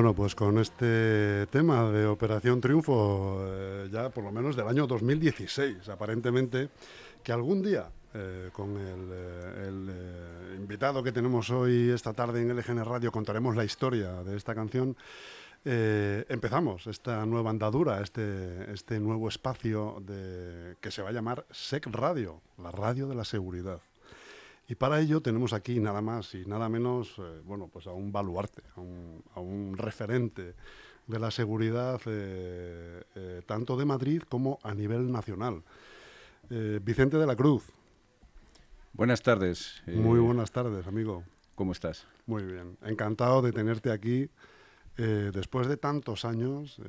Bueno, pues con este tema de Operación Triunfo, eh, ya por lo menos del año 2016, aparentemente, que algún día, eh, con el, eh, invitado que tenemos hoy esta tarde en LGN Radio, contaremos la historia de esta canción. empezamos esta nueva andadura, este, este nuevo espacio que se va a llamar SEC Radio, la radio de la seguridad. Y para ello tenemos aquí nada más y nada menos, eh, bueno, pues a un baluarte, a un, a un referente de la seguridad eh, eh, tanto de Madrid como a nivel nacional. Vicente de la Cruz, Buenas tardes. muy buenas tardes, amigo. ¿Cómo estás? Muy bien, encantado de tenerte aquí después de tantos años,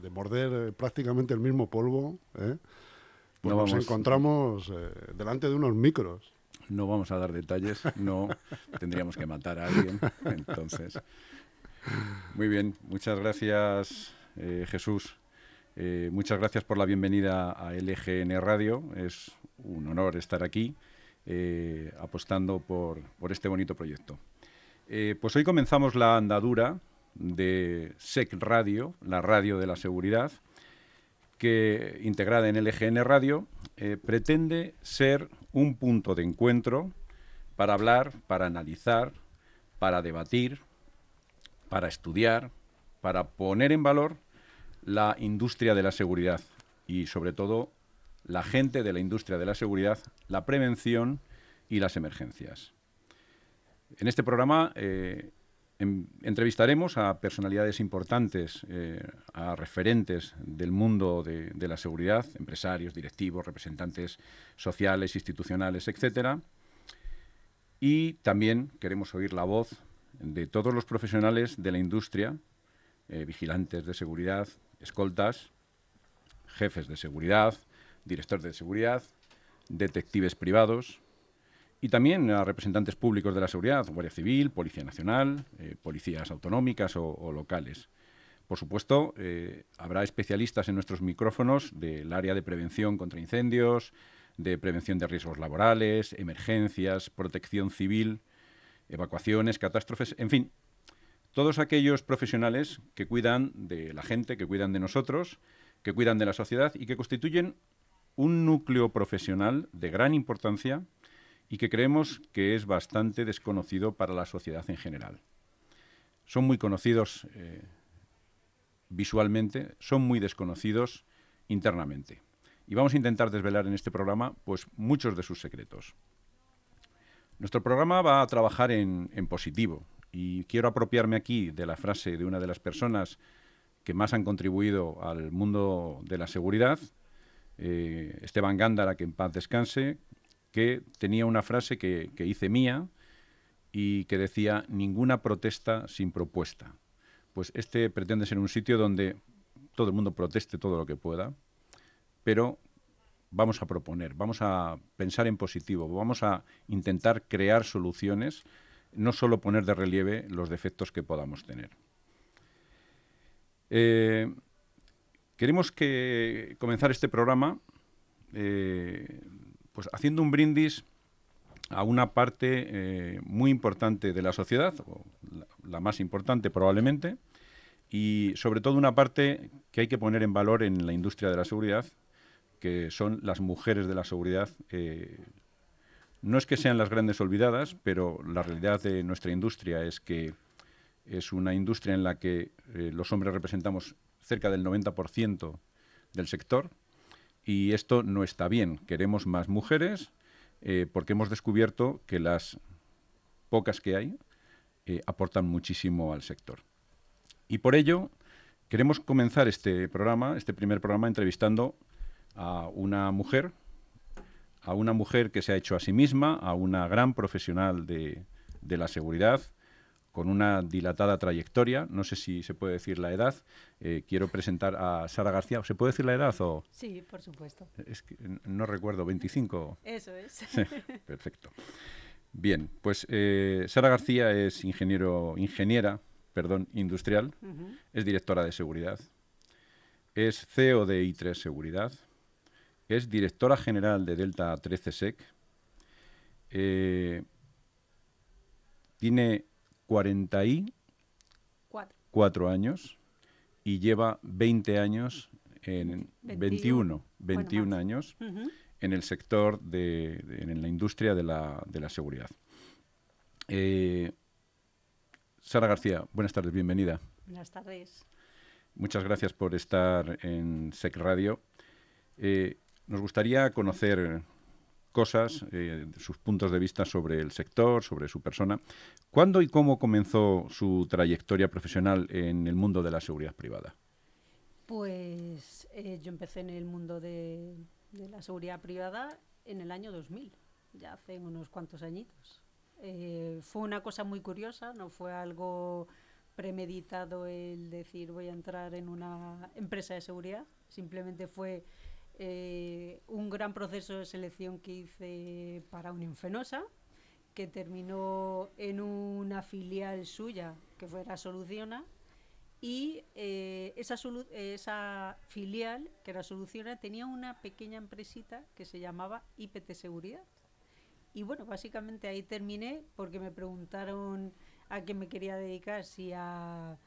de morder prácticamente el mismo polvo. Pues No nos vamos- encontramos delante de unos micros. No vamos a dar detalles, no tendríamos que matar a alguien. Entonces, muy bien, muchas gracias, eh, Jesús. Eh, muchas gracias por la bienvenida a LGN Radio. Es un honor estar aquí eh, apostando por, por este bonito proyecto. Pues hoy comenzamos la andadura de SEC Radio, la radio de la seguridad, que integrada en LGN Radio pretende ser un punto de encuentro para hablar, para analizar, para debatir, para estudiar, para poner en valor la industria de la seguridad y sobre todo la gente de la industria de la seguridad, la prevención y las emergencias. En este programa eh, em- entrevistaremos a personalidades importantes, eh, a referentes del mundo de, la seguridad, empresarios, directivos, representantes sociales, institucionales, etcétera. Y también queremos oír la voz de todos los profesionales de la industria, eh, vigilantes de seguridad, escoltas, jefes de seguridad, directores de seguridad, detectives privados, y también a representantes públicos de la seguridad, Guardia Civil, Policía Nacional, eh, policías autonómicas o, locales. Por supuesto, eh, habrá especialistas en nuestros micrófonos del área de prevención contra incendios, de prevención de riesgos laborales, emergencias, protección civil, evacuaciones, catástrofes, en fin, todos aquellos profesionales que cuidan de la gente, que cuidan de nosotros, que cuidan de la sociedad y que constituyen un núcleo profesional de gran importancia y que creemos que es bastante desconocido para la sociedad en general. Son muy conocidos eh, visualmente, son muy desconocidos internamente. Y vamos a intentar desvelar en este programa pues, muchos de sus secretos. Nuestro programa va a trabajar en, positivo y quiero apropiarme aquí de la frase de una de las personas que más han contribuido al mundo de la seguridad, eh, Esteban Gándara, que en paz descanse, que tenía una frase que, que hice mía y que decía, ninguna protesta sin propuesta. Pues este pretende ser un sitio donde todo el mundo proteste todo lo que pueda, pero vamos a proponer, vamos a pensar en positivo, vamos a intentar crear soluciones, no solo poner de relieve los defectos que podamos tener. Eh, queremos que comenzar este programa eh, pues haciendo un brindis a una parte eh, muy importante de la sociedad, o la, más importante probablemente, y sobre todo una parte que hay que poner en valor en la industria de la seguridad, que son las mujeres de la seguridad. Eh, no es que sean las grandes olvidadas, pero la realidad de nuestra industria es que es una industria en la que eh, los hombres representamos cerca del 90% del sector y esto no está bien. Queremos más mujeres eh, porque hemos descubierto que las pocas que hay eh, aportan muchísimo al sector. Y por ello queremos comenzar este programa, este primer programa, entrevistando a una mujer, a una mujer que se ha hecho a sí misma, a una gran profesional de, de la seguridad, con una dilatada trayectoria. No sé si se puede decir la edad. Eh, quiero presentar a Sara García. ¿Se puede decir la edad o...? Sí, por supuesto. Es que no recuerdo, 25. Eso es. Perfecto. Bien, pues eh, Sara García es ingeniero, ingeniera perdón, industrial, es directora de seguridad, es CEO de I3 Seguridad, es directora general de Delta 13 SEC, eh, tiene 44 años y lleva 20 años, en 21, 21, años en el sector de, en la industria de la, de la seguridad. Eh, Sara García, buenas tardes, bienvenida. Buenas tardes. Muchas gracias por estar en SEC Radio. Eh, nos gustaría conocer cosas, eh, sus puntos de vista sobre el sector, sobre su persona. ¿Cuándo y cómo comenzó su trayectoria profesional en el mundo de la seguridad privada? Pues eh, yo empecé en el mundo de, de, la seguridad privada en el año 2000, ya hace unos cuantos añitos. Eh, fue una cosa muy curiosa, no fue algo premeditado el decir voy a entrar en una empresa de seguridad, simplemente fue eh, un gran proceso de selección que hice para Unifenosa, que terminó en una filial suya, que fuera Soluciona, y eh, esa, esa filial, que era Soluciona, tenía una pequeña empresita que se llamaba IPT Seguridad. Y bueno, básicamente ahí terminé porque me preguntaron a qué me quería dedicar, si a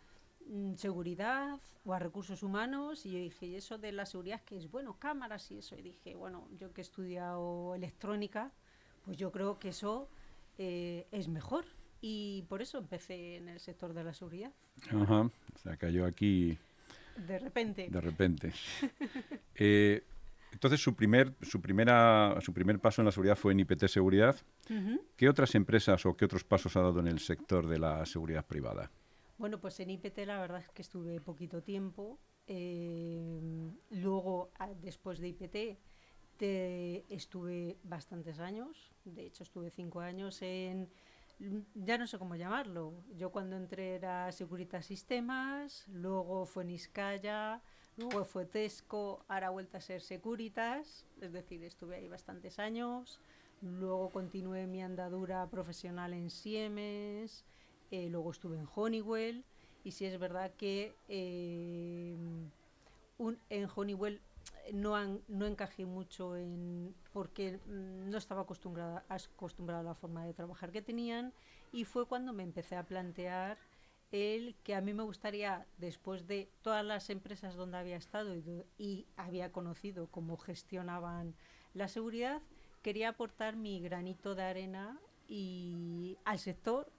seguridad o a recursos humanos y yo dije, ¿y eso de la seguridad que es? Bueno, cámaras y eso. Y dije, bueno, yo que he estudiado electrónica, pues yo creo que eso eh, es mejor. Y por eso empecé en el sector de la seguridad. Ajá, o sea, cayó aquí... De repente. De repente. eh, entonces, su primer, su, primera, su primer paso en la seguridad fue en IPT Seguridad. ¿Qué otras empresas o qué otros pasos ha dado en el sector de la seguridad privada? Bueno, pues en IPT la verdad es que estuve poquito tiempo. Eh, luego, después de IPT, estuve bastantes años. De hecho, estuve cinco años en ya no sé cómo llamarlo. Yo cuando entré era Securitas Sistemas, luego fue Niscaya, luego fue Tesco, ahora vuelta a ser Securitas, es decir, estuve ahí bastantes años. Luego continué mi andadura profesional en Siemens, eh, luego estuve en Honeywell y sí es verdad que eh, en Honeywell no, no encajé mucho porque no estaba acostumbrada, acostumbrada a la forma de trabajar que tenían y fue cuando me empecé a plantear el que a mí me gustaría, después de todas las empresas donde había estado y, y había conocido cómo gestionaban la seguridad, quería aportar mi granito de arena y al sector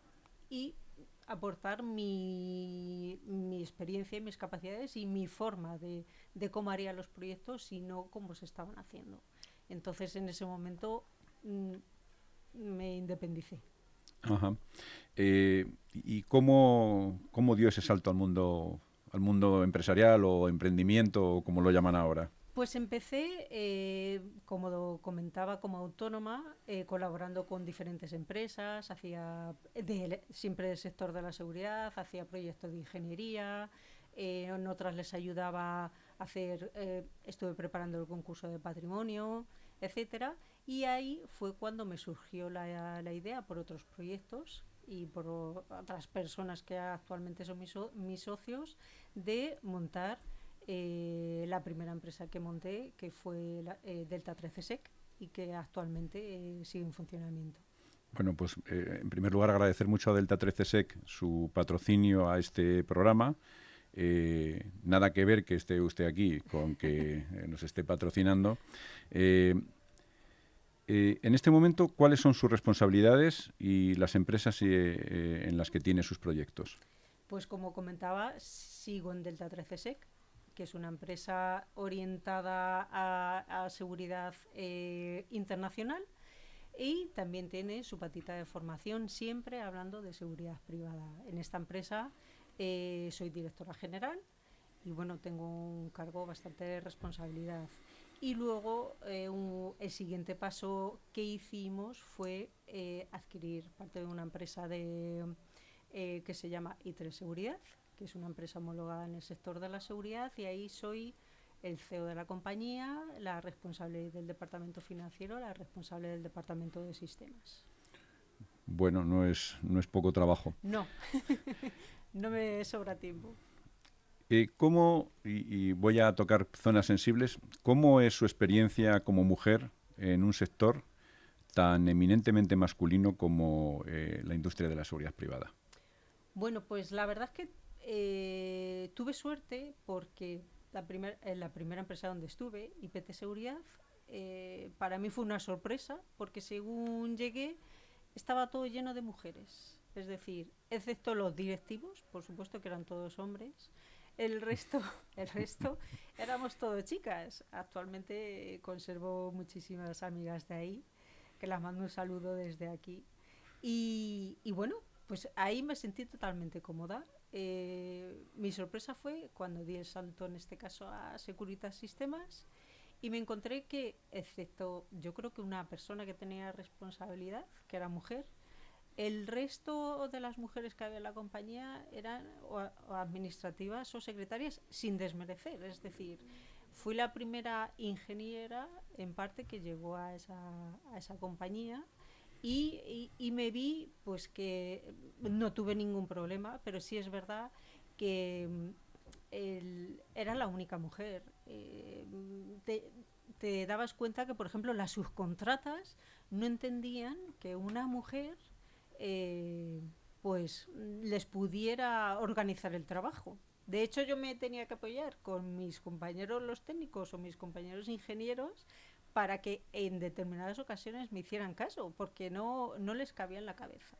y aportar mi, mi, experiencia y mis capacidades y mi forma de, de, cómo haría los proyectos y no cómo se estaban haciendo. Entonces, en ese momento mm, me independicé. Ajá. Eh, ¿Y cómo, cómo dio ese salto al mundo, al mundo empresarial o emprendimiento, o como lo llaman ahora? Pues empecé, eh, como comentaba, como autónoma, eh, colaborando con diferentes empresas, hacía siempre del sector de la seguridad, hacía proyectos de ingeniería, eh, en otras les ayudaba a hacer, estuve preparando el concurso de patrimonio, etcétera, y ahí fue cuando me surgió la, la idea por otros proyectos y por otras personas que actualmente son mis, mis socios de montar eh, la primera empresa que monté, que fue la, eh, Delta 13 Sec, y que actualmente eh, sigue en funcionamiento. Bueno, pues en primer lugar agradecer mucho a Delta 13 Sec su patrocinio a este programa. Eh, nada que ver que esté usted aquí con que nos esté patrocinando. en este momento, ¿cuáles son sus responsabilidades y las empresas en las que tiene sus proyectos? Pues como comentaba, sigo en Delta 13 Sec, que es una empresa orientada a, seguridad eh, internacional y también tiene su patita de formación siempre hablando de seguridad privada. En esta empresa eh, soy directora general y bueno, tengo un cargo bastante de responsabilidad. Y luego eh, el siguiente paso que hicimos fue adquirir parte de una empresa de, que se llama I3 Seguridad, que es una empresa homologada en el sector de la seguridad y ahí soy el CEO de la compañía, la responsable del departamento financiero, la responsable del departamento de sistemas. Bueno, no es, no es poco trabajo. No, no me sobra tiempo. Eh, ¿Cómo, y, voy a tocar zonas sensibles, cómo es su experiencia como mujer en un sector tan eminentemente masculino como eh, la industria de la seguridad privada? Bueno, pues la verdad es que eh, tuve suerte porque la, primer, la primera empresa donde estuve, IPT Seguridad, eh, para mí fue una sorpresa porque según llegué estaba todo lleno de mujeres. Es decir, excepto los directivos, por supuesto que eran todos hombres, el resto, el resto éramos todos chicas. Actualmente conservo muchísimas amigas de ahí, que las mando un saludo desde aquí. Y bueno, pues ahí me sentí totalmente cómoda. Eh, mi sorpresa fue cuando di el salto, en este caso, a Securitas Sistemas y me encontré que, excepto yo creo que una persona que tenía responsabilidad, que era mujer, el resto de las mujeres que había en la compañía eran o, administrativas o secretarias sin desmerecer. Es decir, fui la primera ingeniera en parte que llegó a esa, a esa compañía y, me vi pues que no tuve ningún problema, pero sí es verdad que mm, era la única mujer. Eh, te, dabas cuenta que, por ejemplo, las subcontratas no entendían que una mujer eh, pues les pudiera organizar el trabajo. De hecho, yo me tenía que apoyar con mis compañeros los técnicos o mis compañeros ingenieros para que en determinadas ocasiones me hicieran caso, porque no, no les cabía en la cabeza.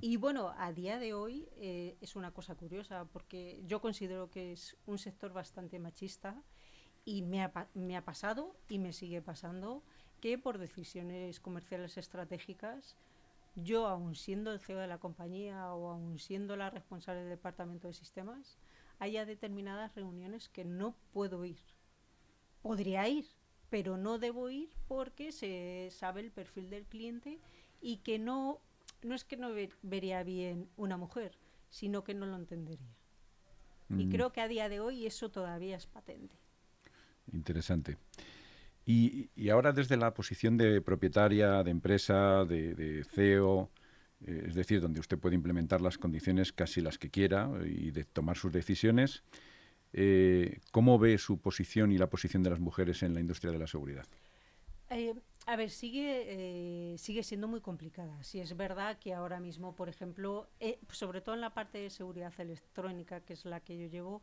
Y bueno, a día de hoy eh, es una cosa curiosa, porque yo considero que es un sector bastante machista y me ha, me ha pasado y me sigue pasando que por decisiones comerciales estratégicas, yo aún siendo el CEO de la compañía o aún siendo la responsable del departamento de sistemas, haya determinadas reuniones que no puedo ir. Podría ir, pero no debo ir porque se sabe el perfil del cliente y que no, no es que no vería bien una mujer, sino que no lo entendería. Y mm. creo que a día de hoy eso todavía es patente. Interesante. Y, y ahora desde la posición de propietaria, de empresa, de, de CEO, eh, es decir, donde usted puede implementar las condiciones casi las que quiera y de tomar sus decisiones, eh, ¿Cómo ve su posición y la posición de las mujeres en la industria de la seguridad? Eh, a ver, sigue, eh, sigue siendo muy complicada. Si es verdad que ahora mismo, por ejemplo, sobre todo en la parte de seguridad electrónica, que es la que yo llevo,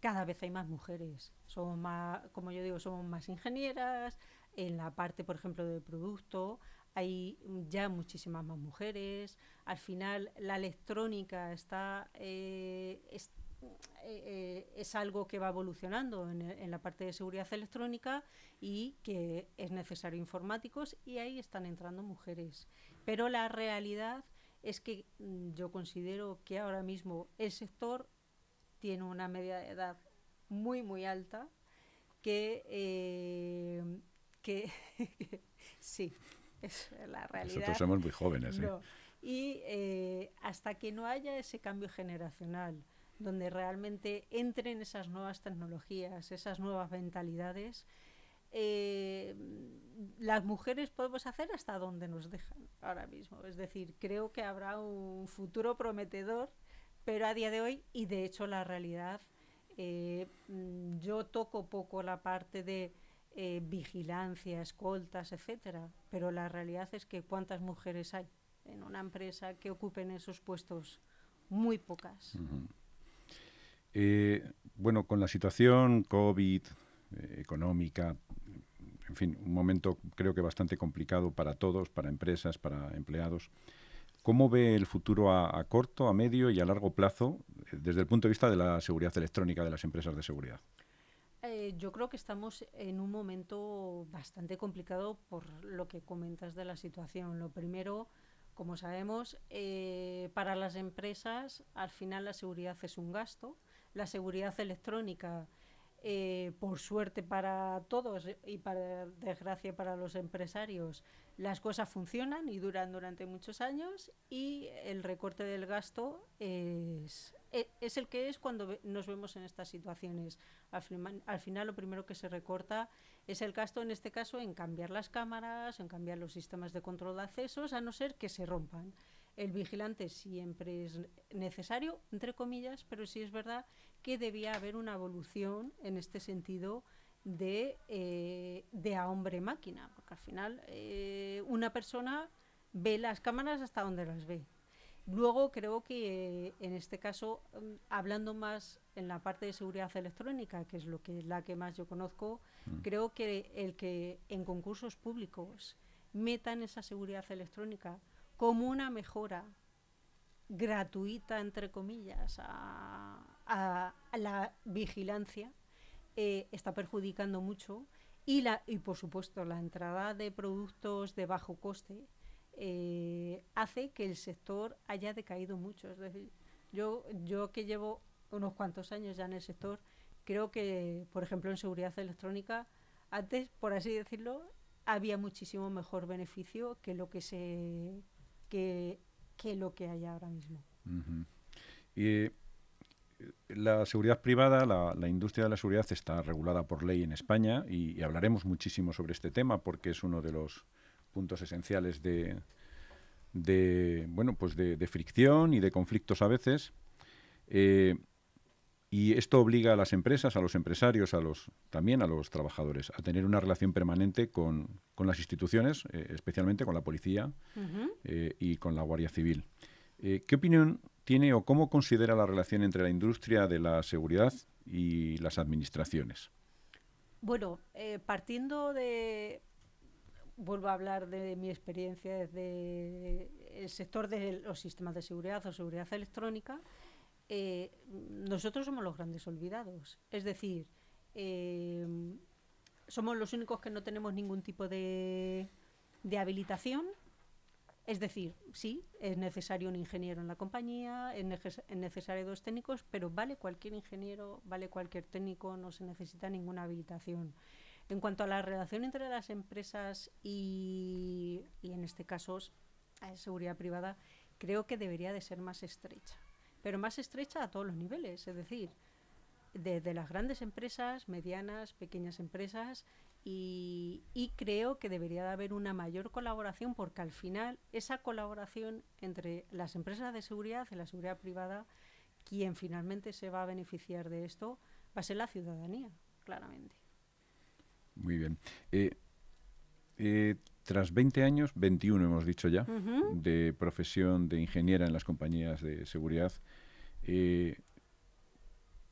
cada vez hay más mujeres. Somos más, como yo digo, somos más ingenieras. En la parte, por ejemplo, de producto, hay ya muchísimas más mujeres. Al final, la electrónica está, está eh, eh, es algo que va evolucionando en, la parte de seguridad electrónica y que es necesario informáticos y ahí están entrando mujeres. Pero la realidad es que mm, yo considero que ahora mismo el sector tiene una media de edad muy, muy alta que, eh, que sí, es la realidad. Nosotros somos muy jóvenes. Y hasta que no haya ese cambio generacional, donde realmente entren esas nuevas tecnologías, esas nuevas mentalidades, eh, las mujeres podemos hacer hasta donde nos dejan ahora mismo. Es decir, creo que habrá un futuro prometedor, pero a día de hoy, y de hecho la realidad, eh, mm, yo toco poco la parte de eh, vigilancia, escoltas, etcétera, pero la realidad es que cuántas mujeres hay en una empresa que ocupen esos puestos, muy pocas. Eh, bueno, con la situación COVID, eh, económica, en fin, un momento creo que bastante complicado para todos, para empresas, para empleados. ¿cómo ve el futuro a, corto, a medio y a largo plazo eh, desde el punto de vista de la seguridad electrónica de las empresas de seguridad? Eh, yo creo que estamos en un momento bastante complicado por lo que comentas de la situación. Lo primero, como sabemos, eh, para las empresas al final la seguridad es un gasto. La seguridad electrónica eh, por suerte para todos y para desgracia para los empresarios, las cosas funcionan y duran durante muchos años y el recorte del gasto es, e, es el que es cuando nos vemos en estas situaciones. Al, al, final lo primero que se recorta es el gasto, en este caso, en cambiar las cámaras, en cambiar los sistemas de control de accesos, a no ser que se rompan el vigilante siempre es necesario, entre comillas, pero sí es verdad que debía haber una evolución en este sentido de, eh, de a hombre-máquina, porque al final eh, una persona ve las cámaras hasta donde las ve. Luego creo que en este caso, mm, hablando más en la parte de seguridad electrónica, que es lo que la que más yo conozco, mm. creo que el que en concursos públicos metan esa seguridad electrónica como una mejora gratuita, entre comillas, a, la vigilancia, eh, está perjudicando mucho. Y, la, y por supuesto, la entrada de productos de bajo coste eh, hace que el sector haya decaído mucho. Es decir, yo, yo que llevo unos cuantos años ya en el sector, creo que, por ejemplo, en seguridad electrónica, antes, por así decirlo, había muchísimo mejor beneficio que lo que se que, lo que hay ahora mismo. La seguridad privada, la, industria de la seguridad está regulada por ley en España y, hablaremos muchísimo sobre este tema porque es uno de los puntos esenciales de, de bueno, pues de, fricción y de conflictos a veces. Eh, y esto obliga a las empresas, a los empresarios, a los, también a los trabajadores, a tener una relación permanente con, las instituciones, eh, especialmente con la policía eh, y con la Guardia Civil. ¿Qué opinión tiene o cómo considera la relación entre la industria de la seguridad y las administraciones? Bueno, partiendo de, vuelvo a hablar de mi experiencia desde el sector de los sistemas de seguridad o seguridad electrónica, eh, nosotros somos los grandes olvidados. Es decir, eh, somos los únicos que no tenemos ningún tipo de, habilitación. Es decir, sí, es necesario un ingeniero en la compañía, es, necesario dos técnicos, pero vale cualquier ingeniero, vale cualquier técnico, no se necesita ninguna habilitación. En cuanto a la relación entre las empresas y, y en este caso, seguridad privada, creo que debería de ser más estrecha pero más estrecha a todos los niveles, es decir, desde las grandes empresas, medianas, pequeñas empresas, y, creo que debería de haber una mayor colaboración porque al final esa colaboración entre las empresas de seguridad y la seguridad privada, quien finalmente se va a beneficiar de esto, va a ser la ciudadanía, claramente. Muy bien. Eh, eh, tras 20 años, 21 hemos dicho ya, de profesión de ingeniera en las compañías de seguridad, eh,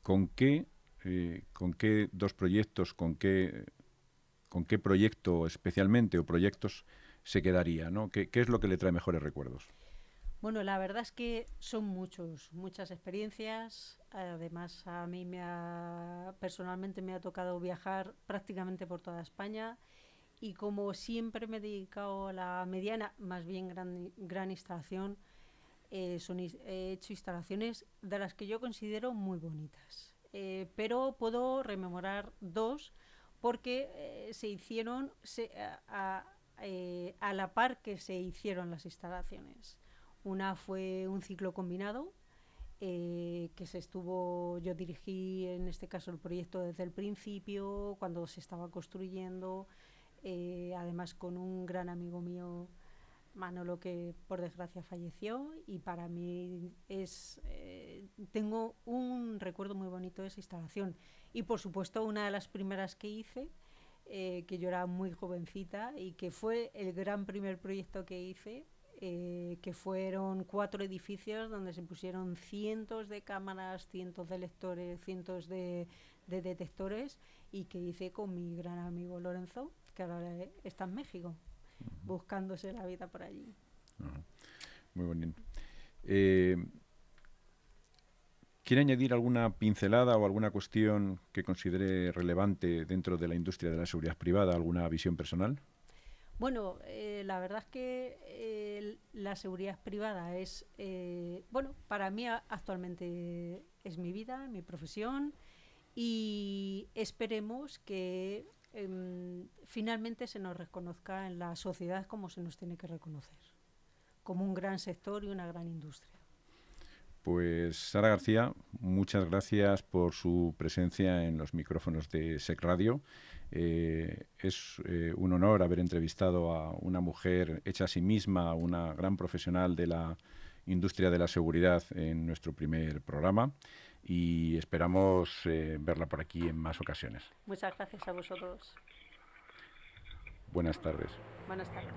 ¿con, qué, eh, ¿con qué dos proyectos, con qué, con qué proyecto especialmente o proyectos se quedaría? ¿no? ¿Qué, es lo que le trae mejores recuerdos? Bueno, la verdad es que son muchos, muchas experiencias. Además, a mí me ha, personalmente me ha tocado viajar prácticamente por toda España y como siempre me he dedicado a la mediana, más bien gran, gran instalación, eh, he hecho instalaciones de las que yo considero muy bonitas. Eh, pero puedo rememorar dos porque eh, se hicieron a, a, la par que se hicieron las instalaciones. Una fue un ciclo combinado, que se estuvo, yo dirigí en este caso el proyecto desde el principio, cuando se estaba construyendo, eh, además con un gran amigo mío, Manolo, que por desgracia falleció y para mí es eh, tengo un recuerdo muy bonito de esa instalación. Y por supuesto una de las primeras que hice eh, que yo era muy jovencita y que fue el gran primer proyecto que hice que fueron cuatro edificios donde se pusieron cientos de cámaras, cientos de lectores, cientos de detectores y que hice con mi gran amigo Lorenzo que ahora está en México, buscándose la vida por allí. muy bonito. Eh, ¿Quiere añadir alguna pincelada o alguna cuestión que considere relevante dentro de la industria de la seguridad privada, alguna visión personal? Bueno, eh, la verdad es que eh, la seguridad privada es, eh, bueno, para mí actualmente es mi vida, mi profesión y esperemos que em, finalmente se nos reconozca en la sociedad como se nos tiene que reconocer, como un gran sector y una gran industria. Pues Sara García, muchas gracias por su presencia en los micrófonos de SEC Radio. Eh, es eh, un honor haber entrevistado a una mujer hecha a sí misma, una gran profesional de la industria de la seguridad en nuestro primer programa y esperamos eh, verla por aquí en más ocasiones. Muchas gracias a vosotros. Buenas tardes. Buenas tardes.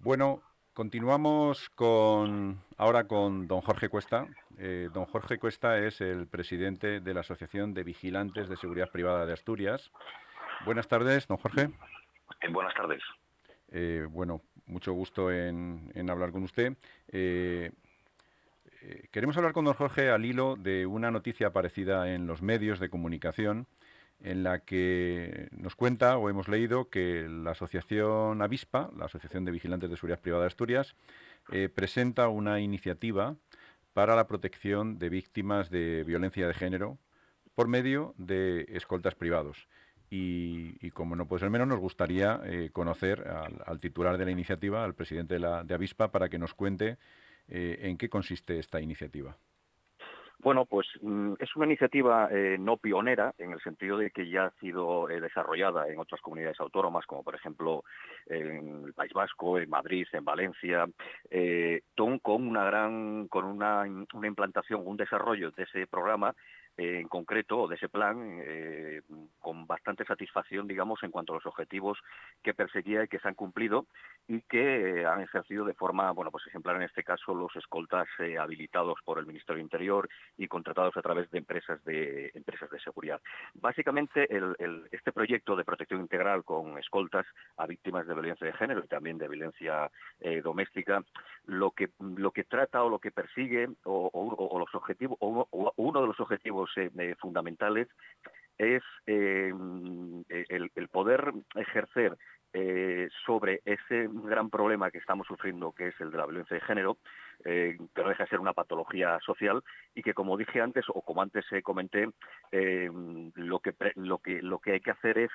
Bueno, continuamos con ahora con don Jorge Cuesta. Eh, don Jorge Cuesta es el presidente de la Asociación de Vigilantes de Seguridad Privada de Asturias. Buenas tardes, don Jorge. Eh, buenas tardes. Eh, bueno, mucho gusto en, hablar con usted. queremos hablar con don Jorge al hilo de una noticia aparecida en los medios de comunicación en la que nos cuenta o hemos leído que la Asociación Avispa, la Asociación de Vigilantes de Seguridad Privada de Asturias, eh, presenta una iniciativa para la protección de víctimas de violencia de género por medio de escoltas privados. Y, como no puede ser menos, nos gustaría eh, conocer al, titular de la iniciativa, al presidente de, la, de Avispa, para que nos cuente eh, en qué consiste esta iniciativa. Bueno, pues mm, es una iniciativa eh, no pionera en el sentido de que ya ha sido eh, desarrollada en otras comunidades autónomas, como por ejemplo en el País Vasco, en Madrid, en Valencia, eh, con una gran, con una, una implantación, un desarrollo de ese programa en concreto de ese plan eh, con bastante satisfacción, digamos, en cuanto a los objetivos que perseguía y que se han cumplido y que han ejercido de forma, bueno, pues ejemplar en este caso los escoltas eh, habilitados por el Ministerio Interior y contratados a través de empresas de empresas de seguridad. Básicamente, este proyecto de protección integral con escoltas a víctimas de violencia de género y también de violencia eh, doméstica, lo que lo que trata o lo que persigue o, los objetivos o uno de los objetivos eh, fundamentales es eh, el, poder ejercer eh, sobre ese gran problema que estamos sufriendo, que es el de la violencia de género, eh, que no deja de ser una patología social y que, como dije antes, o como antes comenté, eh, lo, que, lo, que, lo que hay que hacer es,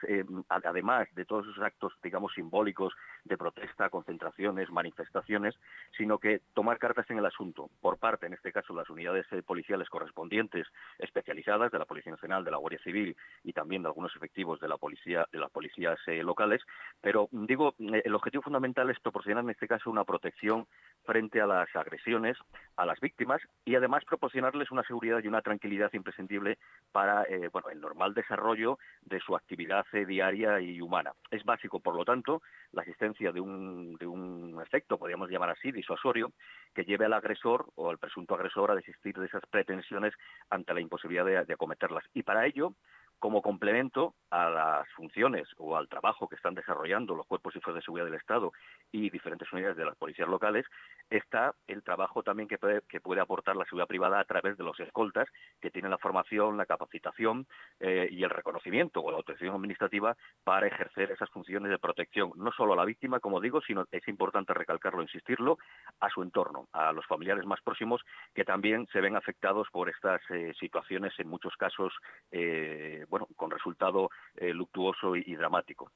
además de todos esos actos, digamos, simbólicos de protesta, concentraciones, manifestaciones, sino que tomar cartas en el asunto por parte, en este caso, las unidades policiales correspondientes especializadas de la Policía Nacional, de la Guardia Civil y también de algunos efectivos de la policía, de las policías locales, pero digo, eh, el objetivo fundamental es proporcionar en este caso una protección frente a las agresiones a las víctimas y además proporcionarles una seguridad y una tranquilidad imprescindible para eh, bueno, el normal desarrollo de su actividad eh, diaria y humana. Es básico, por lo tanto, la existencia de un, de un efecto, podríamos llamar así, disuasorio, que lleve al agresor o al presunto agresor a desistir de esas pretensiones ante la imposibilidad de, de acometerlas. Y para ello, como complemento a las funciones o al trabajo que están desarrollando los cuerpos y fuerzas de seguridad del Estado y diferentes unidades de las policías locales, está el trabajo también que puede, que puede aportar la seguridad privada a través de los escoltas, que tienen la formación, la capacitación eh, y el reconocimiento o la autorización administrativa para ejercer esas funciones de protección, no solo a la víctima, como digo, sino es importante recalcarlo, insistirlo, a su entorno, a los familiares más próximos que también se ven afectados por estas eh, situaciones, en muchos casos eh, bueno, con resultado eh, luctuoso y, dramático.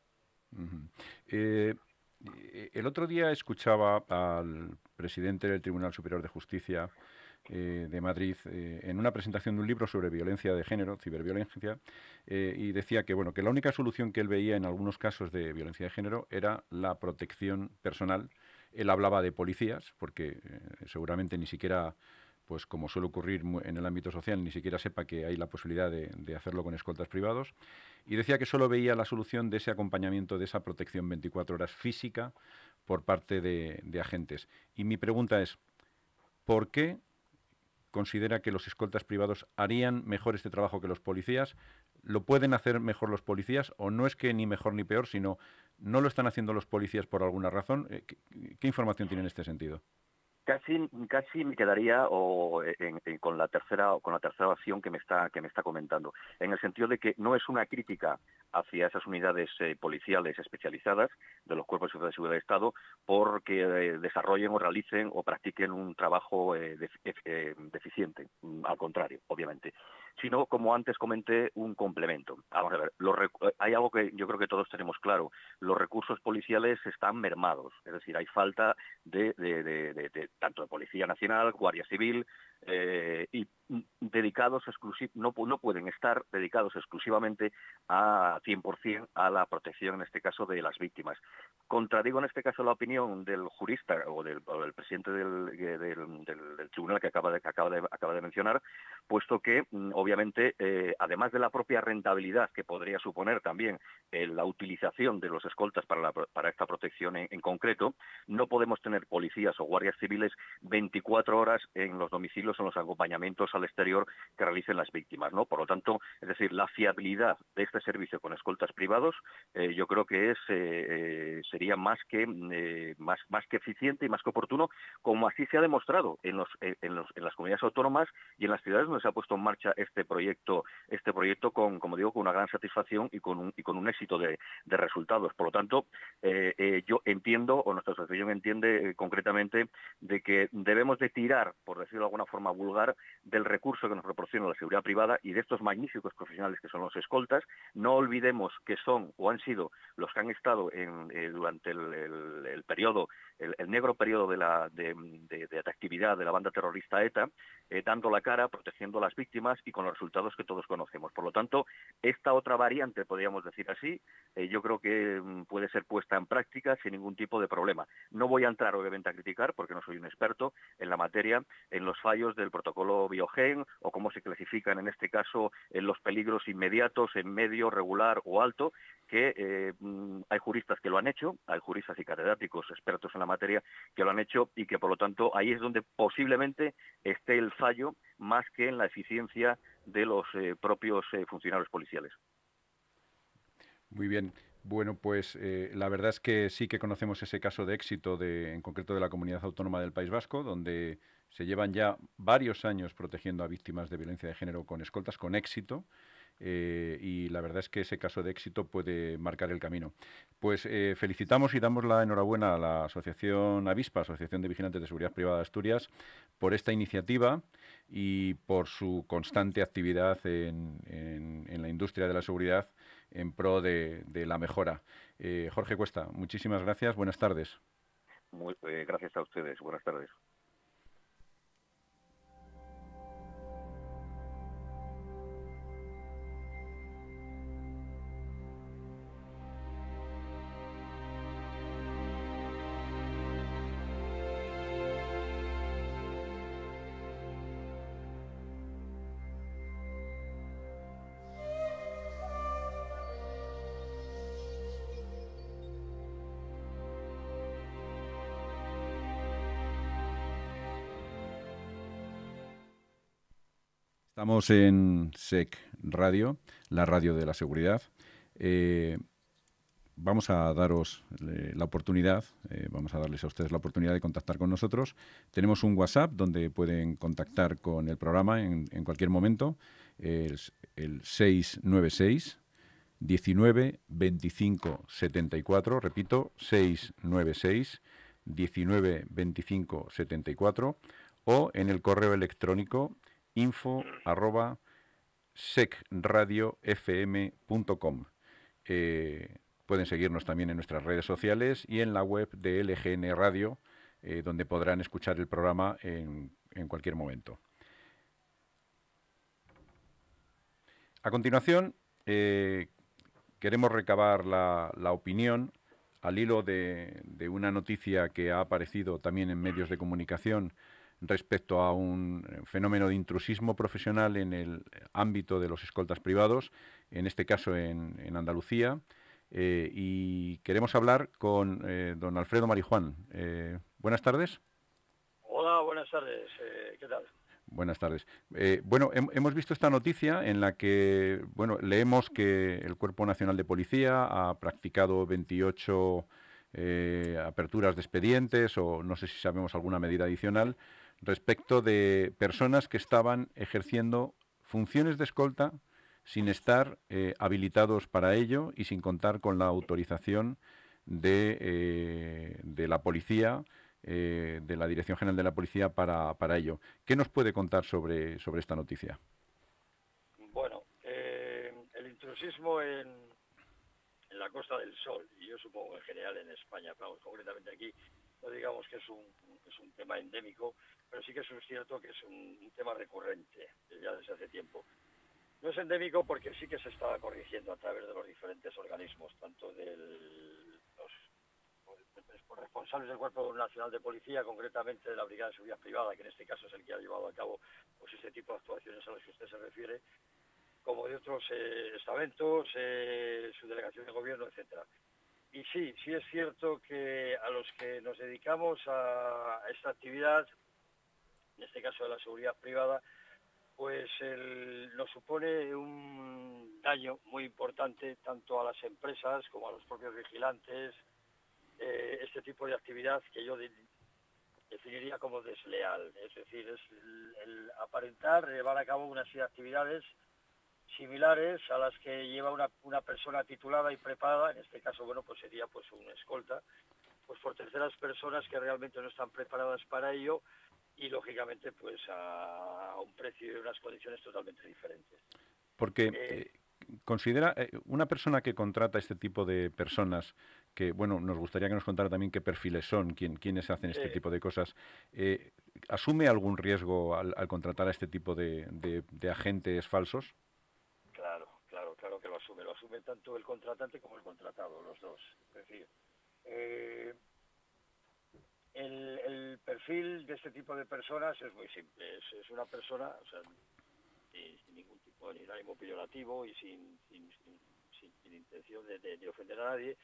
Eh, el otro día escuchaba al presidente del Tribunal Superior de Justicia eh, de Madrid en una presentación de un libro sobre violencia de género, ciberviolencia, y decía que bueno que la única solución que él veía en algunos casos de violencia de género era la protección personal. Él hablaba de policías, porque seguramente ni siquiera pues como suele ocurrir en el ámbito social, ni siquiera sepa que hay la posibilidad de, hacerlo con escoltas privados. y decía que solo veía la solución de ese acompañamiento, de esa protección 24 horas física por parte de, agentes. Y mi pregunta es, ¿por qué considera que los escoltas privados harían mejor este trabajo que los policías? ¿Lo pueden hacer mejor los policías o no es que ni mejor ni peor, sino no lo están haciendo los policías por alguna razón? Eh, qué información tiene en este sentido? Casi, casi me quedaría o con la tercera con la tercera opción que me está que me está comentando, en el sentido de que no es una crítica hacia esas unidades eh, policiales especializadas de los cuerpos de seguridad de Estado porque eh, desarrollen o realicen o practiquen un trabajo eh, deficiente, mm, al contrario, obviamente, sino como antes comenté un complemento. Vamos a ver, hay algo que yo creo que todos tenemos claro, los recursos policiales están mermados, es decir, hay falta de tanto de Policía Nacional, Guardia Civil, eh, y dedicados no, no pueden estar dedicados exclusivamente a 100% a la protección, en este caso, de las víctimas. Contradigo en este caso la opinión del jurista o del, presidente del, del, tribunal que acaba de, acaba de, acaba de mencionar, puesto que, mm, obviamente, eh, además de la propia rentabilidad que podría suponer también eh, la utilización de los escoltas para, para esta protección en, en concreto, no podemos tener policías o guardias civiles 24 horas en los domicilios son los acompañamientos al exterior que realicen las víctimas, ¿no? Por lo tanto, es decir, la fiabilidad de este servicio con escoltas privados, eh, yo creo que es eh, eh, sería más que más que eficiente y más que oportuno, como así se ha demostrado en los, en los en las comunidades autónomas y en las ciudades donde se ha puesto en marcha este proyecto este proyecto con como digo con una gran satisfacción y con un y con un éxito de, de resultados. Por lo tanto, yo entiendo o nuestra asociación entiende concretamente de que debemos de tirar, por decirlo de alguna forma vulgar del recurso que nos proporciona la seguridad privada y de estos magníficos profesionales que son los escoltas. No olvidemos que son o han sido los que han estado en, eh, durante el, periodo, el, negro periodo de, la, de, actividad de la banda terrorista ETA, eh, dando la cara, protegiendo a las víctimas y con los resultados que todos conocemos. Por lo tanto, esta otra variante, podríamos decir así, eh, yo creo que mm, puede ser puesta en práctica sin ningún tipo de problema. No voy a entrar, obviamente, a criticar, porque no soy un experto en la materia, en los fallos del protocolo Biogen o cómo se clasifican en este caso en los peligros inmediatos en medio, regular o alto, que eh, mm, hay juristas que lo han hecho, hay juristas y catedráticos expertos en la materia que lo han hecho y que por lo tanto ahí es donde posiblemente esté el fallo más que en la eficiencia de los eh, propios eh, funcionarios policiales. Muy bien. Bueno, pues la verdad es que sí que conocemos ese caso de éxito de, en concreto de la comunidad autónoma del País Vasco, donde se llevan ya varios años protegiendo a víctimas de violencia de género con escoltas, con éxito. Eh, y la verdad es que ese caso de éxito puede marcar el camino. Pues eh, felicitamos y damos la enhorabuena a la Asociación Avispa, Asociación de Vigilantes de Seguridad Privada de Asturias, por esta iniciativa y por su constante actividad en, la industria de la seguridad en pro de, la mejora. Eh, Jorge Cuesta, muchísimas gracias. Buenas tardes. Muy, gracias a ustedes. Buenas tardes. Estamos en SEC Radio, la radio de la seguridad. Eh, vamos a daros eh, la oportunidad, eh, vamos a darles a ustedes la oportunidad de contactar con nosotros. Tenemos un WhatsApp donde pueden contactar con el programa en, cualquier momento, es el 696 19 25 74, repito, 696 19 25 74, o en el correo electrónico info arroba secradiofm.com. Eh, pueden seguirnos también en nuestras redes sociales y en la web de LGN Radio, eh, donde podrán escuchar el programa en, cualquier momento. A continuación, eh, queremos recabar la, opinión al hilo de, una noticia que ha aparecido también en medios de comunicación respecto a un fenómeno de intrusismo profesional en el ámbito de los escoltas privados, en este caso en, Andalucía. y queremos hablar con don Alfredo Marijuán. buenas tardes. Hola, buenas tardes. ¿Qué tal? Buenas tardes. Eh, bueno, hemos visto esta noticia en la que, bueno, leemos que el Cuerpo Nacional de Policía ha practicado 28 eh, aperturas de expedientes o no sé si sabemos alguna medida adicional respecto de personas que estaban ejerciendo funciones de escolta sin estar eh, habilitados para ello y sin contar con la autorización de, de la policía eh, de la Dirección General de la Policía para, para ello. ¿Qué nos puede contar sobre, sobre esta noticia? Bueno, eh, el intrusismo en, en, la Costa del Sol, y yo supongo en general en España, vamos, concretamente aquí, no digamos que es un, es un tema endémico, pero sí que es cierto que es un, tema recurrente ya desde hace tiempo. No es endémico porque sí que se está corrigiendo a través de los diferentes organismos, tanto del responsables del Cuerpo Nacional de Policía, concretamente de la Brigada de Seguridad Privada, que en este caso es el que ha llevado a cabo pues, este tipo de actuaciones a las que usted se refiere, como de otros eh, estamentos, eh, su delegación de gobierno, etcétera. Y sí, sí es cierto que a los que nos dedicamos a esta actividad, en este caso de la seguridad privada, pues nos supone un daño muy importante tanto a las empresas como a los propios vigilantes, eh, este tipo de actividad que yo definiría como desleal. Es decir, es el, aparentar llevar a cabo una serie de actividades similares a las que lleva una, una, persona titulada y preparada, en este caso, bueno, pues sería pues un escolta, pues por terceras personas que realmente no están preparadas para ello y lógicamente pues a, un precio y unas condiciones totalmente diferentes. Porque eh, eh, considera una persona que contrata este tipo de personas que, bueno, nos gustaría que nos contara también qué perfiles son, quién, quiénes hacen este tipo de cosas. Eh, ¿Asume algún riesgo al, contratar a este tipo de, agentes falsos? Claro, claro, claro que lo asume. Lo asume tanto el contratante como el contratado, los dos. Es decir, eh, el, perfil de este tipo de personas es muy simple. Es, una persona, o sea, sin, ningún tipo de ánimo peyorativo y sin, sin, intención de ofender a nadie,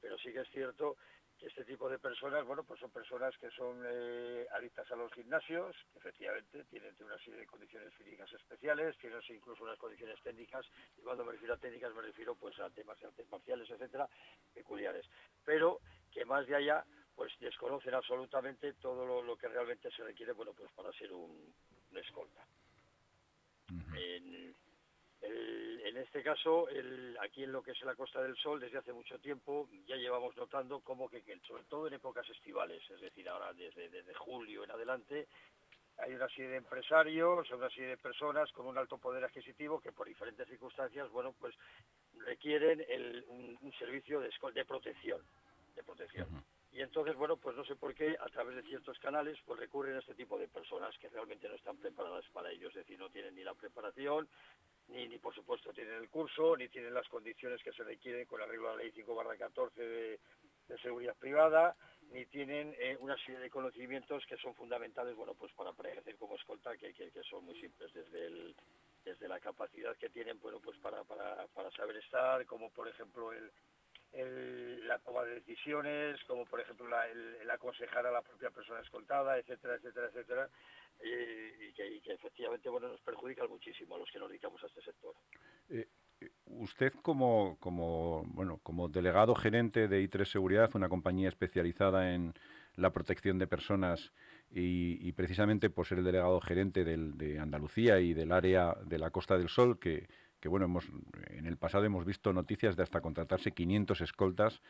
pero sí que es cierto este tipo de personas, bueno, pues son personas que son eh, adictas a los gimnasios, que efectivamente tienen una serie de condiciones físicas especiales, tienen incluso unas condiciones técnicas, y cuando me refiero a técnicas me refiero pues a temas de artes marciales, etcétera, peculiares, pero que más de allá pues desconocen absolutamente todo lo, que realmente se requiere, bueno, pues para ser un, escolta. En este caso, aquí en lo que es la Costa del Sol, desde hace mucho tiempo ya llevamos notando como que, sobre todo en épocas estivales, es decir, ahora desde, julio en adelante, hay una serie de empresarios, una serie de personas con un alto poder adquisitivo que por diferentes circunstancias, bueno, pues requieren un, servicio de, de protección, de protección. Y entonces, bueno, pues no sé por qué, a través de ciertos canales, pues recurren a este tipo de personas que realmente no están preparadas para ello, es decir, no tienen ni la preparación, ni, ni por supuesto tienen el curso, ni tienen las condiciones que se requieren con arreglo a la ley 5 14 de, seguridad privada, ni tienen eh, una serie de conocimientos que son fundamentales, bueno, pues para ejercer como escolta, que, que, son muy simples, desde el, desde la capacidad que tienen, bueno, pues para, para, para saber estar, como por ejemplo el, la toma de decisiones, como por ejemplo el, aconsejar a la propia persona escoltada, etcétera, etcétera, etcétera, y, que, efectivamente bueno nos perjudica muchísimo a los que nos dedicamos a este sector. Eh, usted como, como, bueno, como delegado gerente de I3 Seguridad, una compañía especializada en la protección de personas y, precisamente por ser el delegado gerente de Andalucía y del área de la Costa del Sol, que, que bueno, hemos, en el pasado hemos visto noticias de hasta contratarse 500 escoltas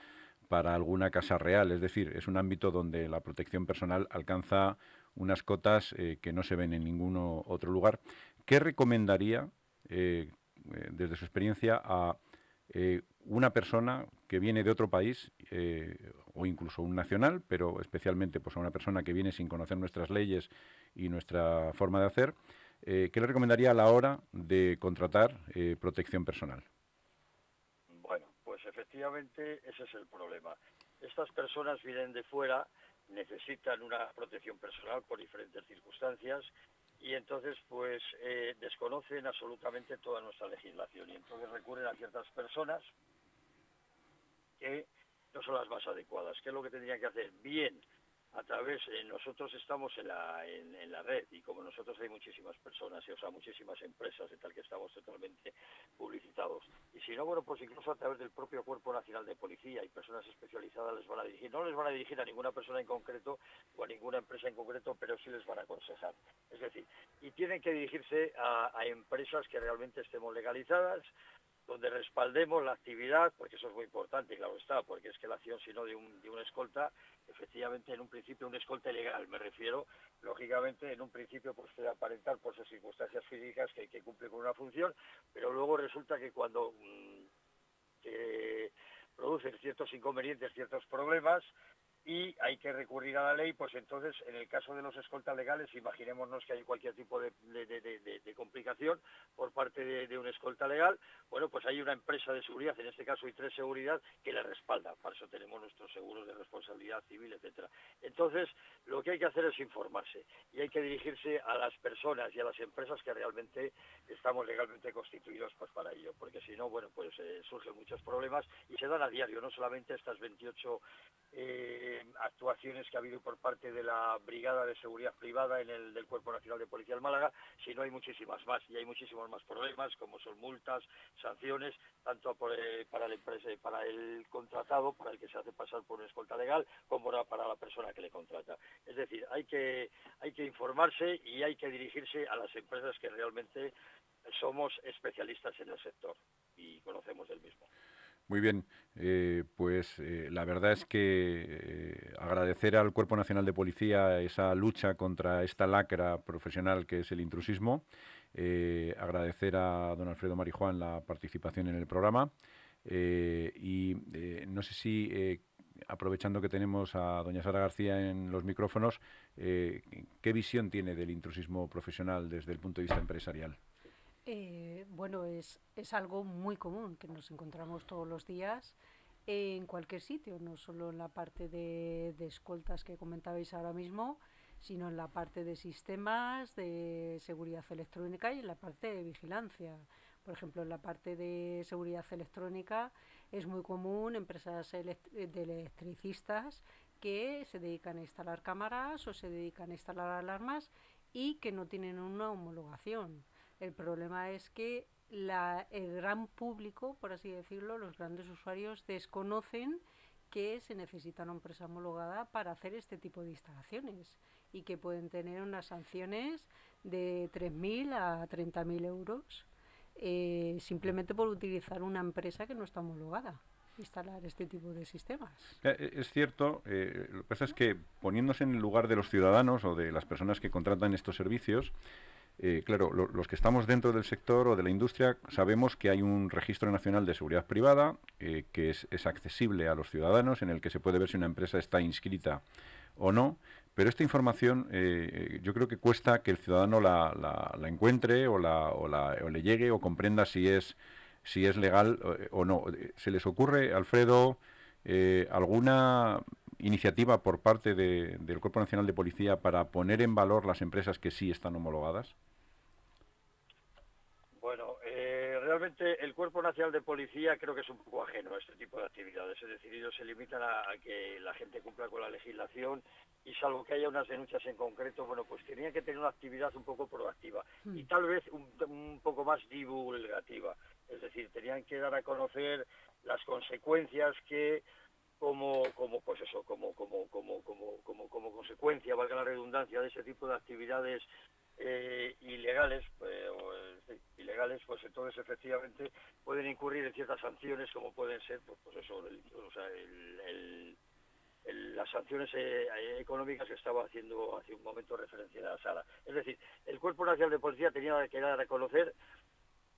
para alguna casa real, es decir, es un ámbito donde la protección personal alcanza unas cotas eh, que no se ven en ningún otro lugar. ¿Qué recomendaría, eh, eh, desde su experiencia, a una persona que viene de otro país o incluso un nacional, pero especialmente pues, a una persona que viene sin conocer nuestras leyes y nuestra forma de hacer? Eh, ¿qué le recomendaría a la hora de contratar eh, protección personal? Bueno, pues efectivamente ese es el problema. Estas personas vienen de fuera, necesitan una protección personal por diferentes circunstancias y entonces pues eh, desconocen absolutamente toda nuestra legislación y entonces recurren a ciertas personas que no son las más adecuadas. ¿Qué es lo que tendrían que hacer? Bien, a través, eh, nosotros estamos en la, en, la red y como nosotros hay muchísimas personas, o sea, muchísimas empresas de tal que estamos totalmente publicitados. Y si no, bueno, pues incluso a través del propio Cuerpo Nacional de Policía y personas especializadas les van a dirigir. No les van a dirigir a ninguna persona en concreto o a ninguna empresa en concreto, pero sí les van a aconsejar. Es decir, y tienen que dirigirse a, a empresas que realmente estemos legalizadas, donde respaldemos la actividad, porque eso es muy importante, claro está, porque es que la acción, si no de un, de una escolta, efectivamente en un principio un escolta ilegal, me refiero, lógicamente en un principio pues puede aparentar por sus circunstancias físicas que, que cumple con una función, pero luego resulta que cuando mm, producen ciertos inconvenientes, ciertos problemas, y hay que recurrir a la ley, pues entonces, en el caso de los escoltas legales, imaginémonos que hay cualquier tipo de, complicación por parte de, un escolta legal, bueno, pues hay una empresa de seguridad, en este caso hay tres seguridad, que le respalda, para eso tenemos nuestros seguros de responsabilidad civil, etcétera. Entonces, lo que hay que hacer es informarse y hay que dirigirse a las personas y a las empresas que realmente estamos legalmente constituidos pues para ello, porque si no, bueno, pues eh, surgen muchos problemas y se dan a diario, no solamente estas 28 eh, actuaciones que ha habido por parte de la Brigada de Seguridad Privada en el del Cuerpo Nacional de Policía del Málaga, sino hay muchísimas más y hay muchísimos más problemas como son multas, sanciones, tanto eh, para empresa, para el contratado, para el que se hace pasar por una escolta legal, como para la persona que le contrata. Es decir, hay que hay que informarse y hay que dirigirse a las empresas que realmente somos especialistas en el sector y conocemos el mismo. Muy bien, eh, pues eh, la verdad es que eh, agradecer al Cuerpo Nacional de Policía esa lucha contra esta lacra profesional que es el intrusismo, agradecer a don Alfredo Marijuán la participación en el programa y no sé si aprovechando que tenemos a doña Sara García en los micrófonos, ¿qué visión tiene del intrusismo profesional desde el punto de vista empresarial? Eh, bueno, es, es algo muy común que nos encontramos todos los días en cualquier sitio, no solo en la parte de, escoltas que comentabais ahora mismo, sino en la parte de sistemas, de seguridad electrónica y en la parte de vigilancia. Por ejemplo, en la parte de seguridad electrónica es muy común empresas de electricistas que se dedican a instalar cámaras o se dedican a instalar alarmas y que no tienen una homologación. El problema es que la, el gran público, por así decirlo, los grandes usuarios desconocen que se necesita una empresa homologada para hacer este tipo de instalaciones y que pueden tener unas sanciones de 3.000 a 30.000 euros eh, simplemente por utilizar una empresa que no está homologada instalar este tipo de sistemas. Eh, es cierto, eh, lo que pasa es que poniéndose en el lugar de los ciudadanos o de las personas que contratan estos servicios, eh, claro, los que estamos dentro del sector o de la industria sabemos que hay un registro nacional de seguridad privada eh, que es, accesible a los ciudadanos, en el que se puede ver si una empresa está inscrita o no, pero esta información eh, yo creo que cuesta que el ciudadano la, encuentre o, la, o, le llegue o comprenda si es, si es legal o, no. ¿Se les ocurre, Alfredo, alguna iniciativa por parte del Cuerpo Nacional de Policía para poner en valor las empresas que sí están homologadas? Bueno, eh, realmente el Cuerpo Nacional de Policía creo que es un poco ajeno a este tipo de actividades. Es decir, ellos se limitan a, que la gente cumpla con la legislación y salvo que haya unas denuncias en concreto, bueno, pues tenían que tener una actividad un poco proactiva hmm. y tal vez un, un poco más divulgativa. Es decir, tenían que dar a conocer las consecuencias que como, como pues eso, como, como, como, como, como, como consecuencia, valga la redundancia, de ese tipo de actividades eh, ilegales, pues, eh, ilegales, pues entonces efectivamente pueden incurrir en ciertas sanciones como pueden ser, pues, pues eso, o sea, el, las sanciones eh, económicas que estaba haciendo hace un momento referencia a la sala. Es decir, el Cuerpo Nacional de Policía tenía que dar a conocer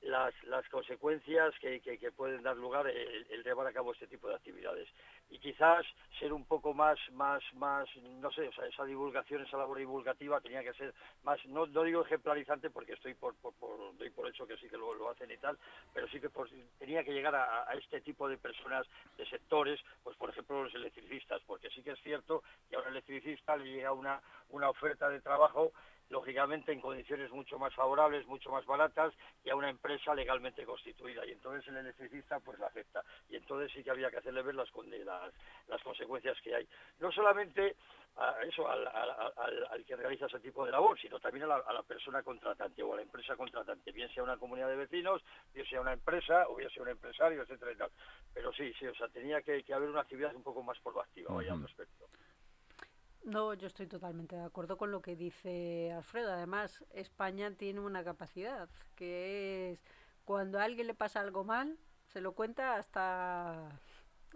las, las consecuencias que, que, pueden dar lugar el, llevar a cabo este tipo de actividades. Y quizás ser un poco más, más, más, no sé, esa divulgación, esa labor divulgativa tenía que ser más, no, no digo ejemplarizante porque estoy por, por, por, doy por hecho que sí que lo, lo hacen y tal, pero sí que tenía que llegar a, a, este tipo de personas, de sectores, pues por ejemplo los electricistas, porque sí que es cierto que a un electricista le llega una, una oferta de trabajo lógicamente en condiciones mucho más favorables, mucho más baratas que a una empresa legalmente constituida y entonces el electricista pues la acepta y entonces sí que había que hacerle ver las, las, las consecuencias que hay. No solamente a eso al, al, que realiza ese tipo de labor, sino también a la, persona contratante o a la empresa contratante, bien sea una comunidad de vecinos, bien sea una empresa o bien sea un empresario, etcétera y tal. Pero sí, sí, o sea, tenía que, haber una actividad un poco más proactiva, vaya, al respecto. No, yo estoy totalmente de acuerdo con lo que dice Alfredo. Además, España tiene una capacidad, que es cuando a alguien le pasa algo mal, se lo cuenta hasta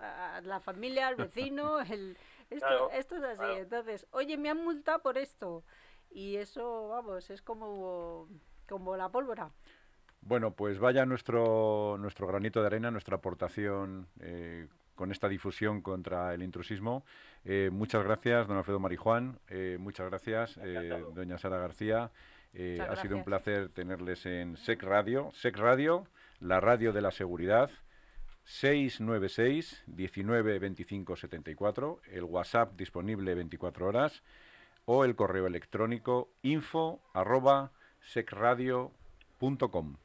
a la familia, al vecino, el, esto, esto es así. Entonces, oye, me han multado por esto. Y eso, vamos, es como, como la pólvora. Bueno, pues vaya nuestro, nuestro granito de arena, nuestra aportación eh, con esta difusión contra el intrusismo. Eh, muchas gracias, don Alfredo Marijuán. Eh, muchas gracias, eh, doña Sara García. ha sido un placer tenerles en SEC Radio. SEC Radio, la radio de la seguridad. 696 19 25 74, el WhatsApp disponible 24 horas o el correo electrónico info arroba secradio.com.